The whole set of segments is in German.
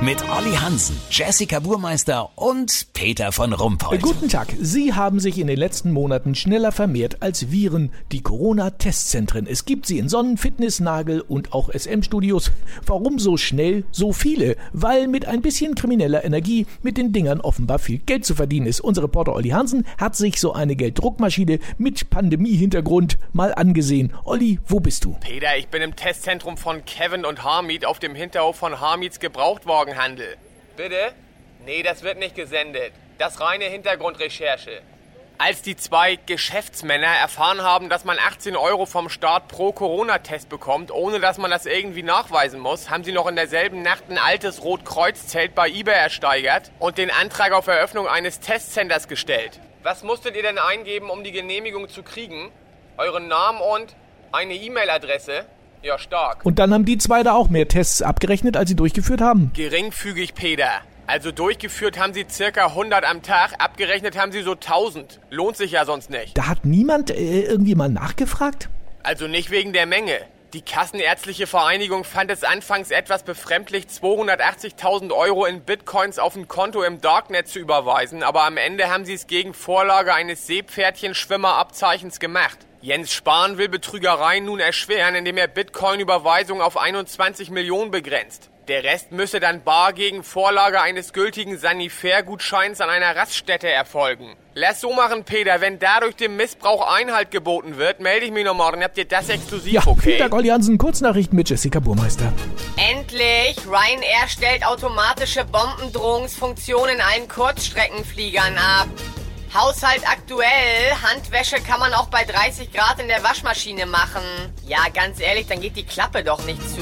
Mit Olli Hansen, Jessica Burmeister und Peter von Rumpold. Guten Tag. Sie haben sich in den letzten Monaten schneller vermehrt als Viren, die Corona-Testzentren. Es gibt sie in Sonnen, Fitness, Nagel und auch SM-Studios. Warum so schnell so viele? Weil mit ein bisschen krimineller Energie mit den Dingern offenbar viel Geld zu verdienen ist. Unser Reporter Olli Hansen hat sich so eine Gelddruckmaschine mit Pandemie-Hintergrund mal angesehen. Olli, wo bist du? Peter, ich bin im Testzentrum von Kevin und Harmeet auf dem Hinterhof von Harmeets Gebrauchtwagenhandel. Bitte? Nee, das wird nicht gesendet. Das reine Hintergrundrecherche. Als die zwei Geschäftsmänner erfahren haben, dass man 18 Euro vom Staat pro Corona-Test bekommt, ohne dass man das irgendwie nachweisen muss, haben sie noch in derselben Nacht ein altes Rotkreuz-Zelt bei eBay ersteigert und den Antrag auf Eröffnung eines Testcenters gestellt. Was musstet ihr denn eingeben, um die Genehmigung zu kriegen? Euren Namen und eine E-Mail-Adresse? Ja, stark. Und dann haben die zwei da auch mehr Tests abgerechnet, als sie durchgeführt haben. Geringfügig, Peter. Also durchgeführt haben sie circa 100 am Tag, abgerechnet haben sie so 1000. Lohnt sich ja sonst nicht. Da hat niemand äh, irgendwie mal nachgefragt? Also nicht wegen der Menge. Die Kassenärztliche Vereinigung fand es anfangs etwas befremdlich, 280.000 Euro in Bitcoins auf ein Konto im Darknet zu überweisen, aber am Ende haben sie es gegen Vorlage eines Seepferdchen-Schwimmerabzeichens gemacht. Jens Spahn will Betrügereien nun erschweren, indem er Bitcoin-Überweisungen auf 21 Millionen begrenzt. Der Rest müsse dann bar gegen Vorlage eines gültigen Sanifair-Gutscheins an einer Raststätte erfolgen. Lass so machen, Peter. Wenn dadurch dem Missbrauch Einhalt geboten wird, melde ich mich noch morgen. Habt ihr das exklusiv, Ja, okay? vielen Dank, Olli Hansen. Kurznachrichten mit Jessica Burmeister. Endlich! Ryanair stellt automatische Bombendrohungsfunktion in allen Kurzstreckenfliegern ab. Haushalt aktuell. Handwäsche kann man auch bei 30 Grad in der Waschmaschine machen. Ja, ganz ehrlich, dann geht die Klappe doch nicht zu.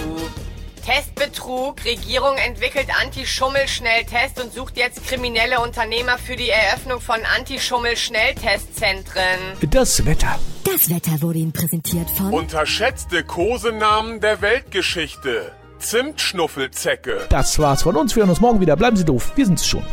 Testbetrug. Regierung entwickelt Anti-Schummel-Schnelltest und sucht jetzt kriminelle Unternehmer für die Eröffnung von Anti-Schummel-Schnelltestzentren. Das Wetter. Das Wetter wurde Ihnen präsentiert von Unterschätzte Kosenamen der Weltgeschichte. Zimtschnuffelzecke. Das war's von uns. Wir hören uns morgen wieder. Bleiben Sie doof. Wir sind's schon.